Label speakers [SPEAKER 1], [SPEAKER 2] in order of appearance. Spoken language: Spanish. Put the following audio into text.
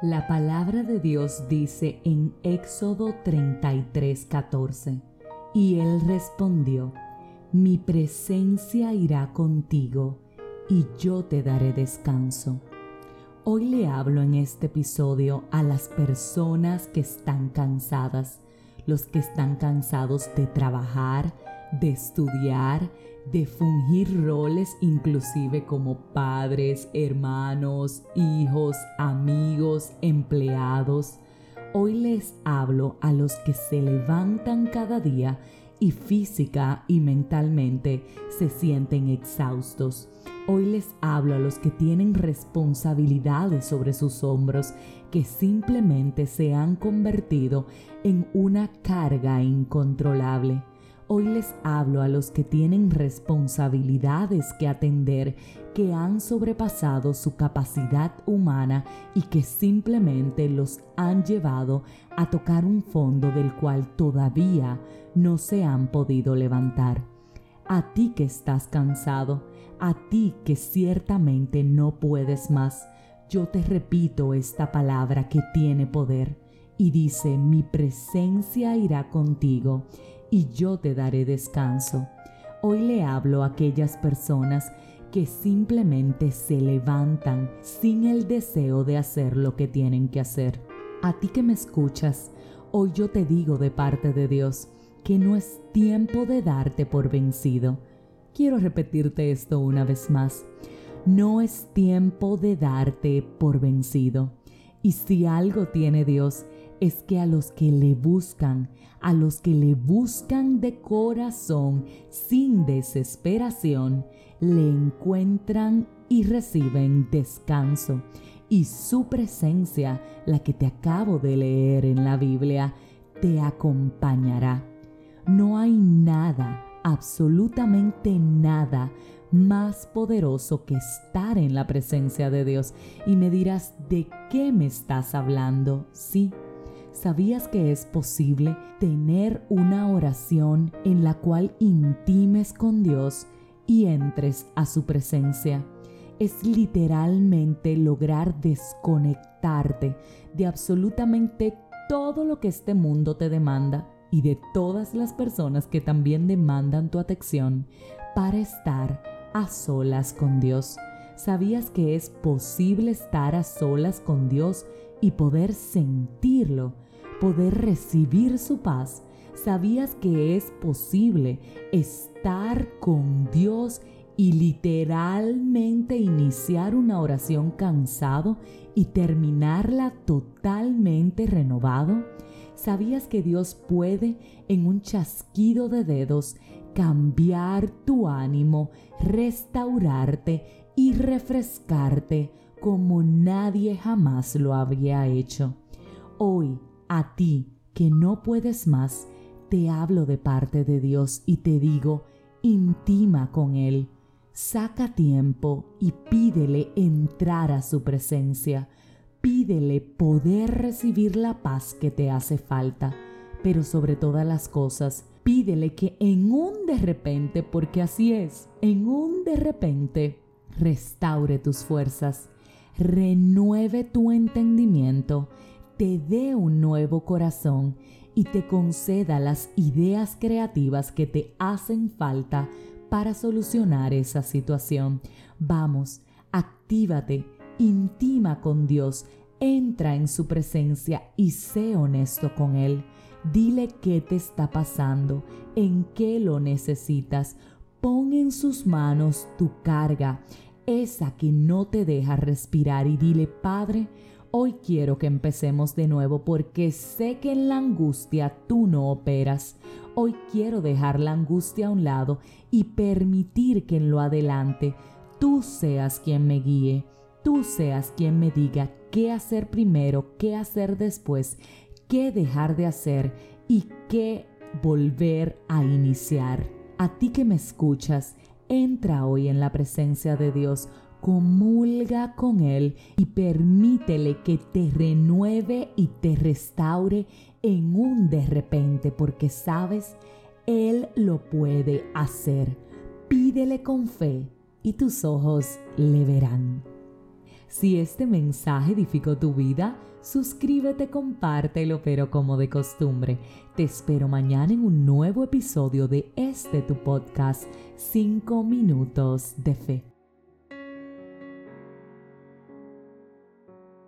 [SPEAKER 1] La palabra de Dios dice en Éxodo 33:14, y él respondió, mi presencia irá contigo y yo te daré descanso. Hoy le hablo en este episodio a las personas que están cansadas, los que están cansados de trabajar, de estudiar, de fungir roles inclusive como padres, hermanos, hijos, amigos, empleados. Hoy les hablo a los que se levantan cada día y física y mentalmente se sienten exhaustos. Hoy les hablo a los que tienen responsabilidades sobre sus hombros que simplemente se han convertido en una carga incontrolable. Hoy les hablo a los que tienen responsabilidades que atender, que han sobrepasado su capacidad humana y que simplemente los han llevado a tocar un fondo del cual todavía no se han podido levantar. A ti que estás cansado, a ti que ciertamente no puedes más, yo te repito esta palabra que tiene poder y dice, mi presencia irá contigo y yo te daré descanso. Hoy le hablo a aquellas personas que simplemente se levantan sin el deseo de hacer lo que tienen que hacer. A ti que me escuchas, hoy yo te digo de parte de Dios que no es tiempo de darte por vencido. Quiero repetirte esto una vez más. No es tiempo de darte por vencido. Y si algo tiene Dios, es que a los que le buscan, a los que le buscan de corazón, sin desesperación, le encuentran y reciben descanso. Y su presencia, la que te acabo de leer en la Biblia, te acompañará. No hay nada, absolutamente nada, más poderoso que estar en la presencia de Dios. Y me dirás, ¿de qué me estás hablando? Sí ¿Sabías que es posible tener una oración en la cual intimes con Dios y entres a su presencia? Es literalmente lograr desconectarte de absolutamente todo lo que este mundo te demanda y de todas las personas que también demandan tu atención para estar a solas con Dios. ¿Sabías que es posible estar a solas con Dios y poder sentirlo? Poder recibir su paz, sabías que es posible estar con Dios y literalmente iniciar una oración cansado y terminarla totalmente renovado? ¿Sabías que Dios puede en un chasquido de dedos cambiar tu ánimo, restaurarte y refrescarte como nadie jamás lo había hecho? Hoy a ti que no puedes más, te hablo de parte de Dios y te digo, intima con Él. Saca tiempo y pídele entrar a su presencia. Pídele poder recibir la paz que te hace falta. Pero sobre todas las cosas, pídele que en un de repente, porque así es, en un de repente, restaure tus fuerzas, renueve tu entendimiento te dé un nuevo corazón y te conceda las ideas creativas que te hacen falta para solucionar esa situación. Vamos, actívate, intima con Dios, entra en su presencia y sé honesto con Él. Dile qué te está pasando, en qué lo necesitas. Pon en sus manos tu carga, esa que no te deja respirar y dile, Padre, Hoy quiero que empecemos de nuevo porque sé que en la angustia tú no operas. Hoy quiero dejar la angustia a un lado y permitir que en lo adelante tú seas quien me guíe, tú seas quien me diga qué hacer primero, qué hacer después, qué dejar de hacer y qué volver a iniciar. A ti que me escuchas, entra hoy en la presencia de Dios comulga con Él y permítele que te renueve y te restaure en un de repente, porque sabes, Él lo puede hacer. Pídele con fe y tus ojos le verán. Si este mensaje edificó tu vida, suscríbete, compártelo, pero como de costumbre, te espero mañana en un nuevo episodio de este tu podcast, 5 minutos de fe.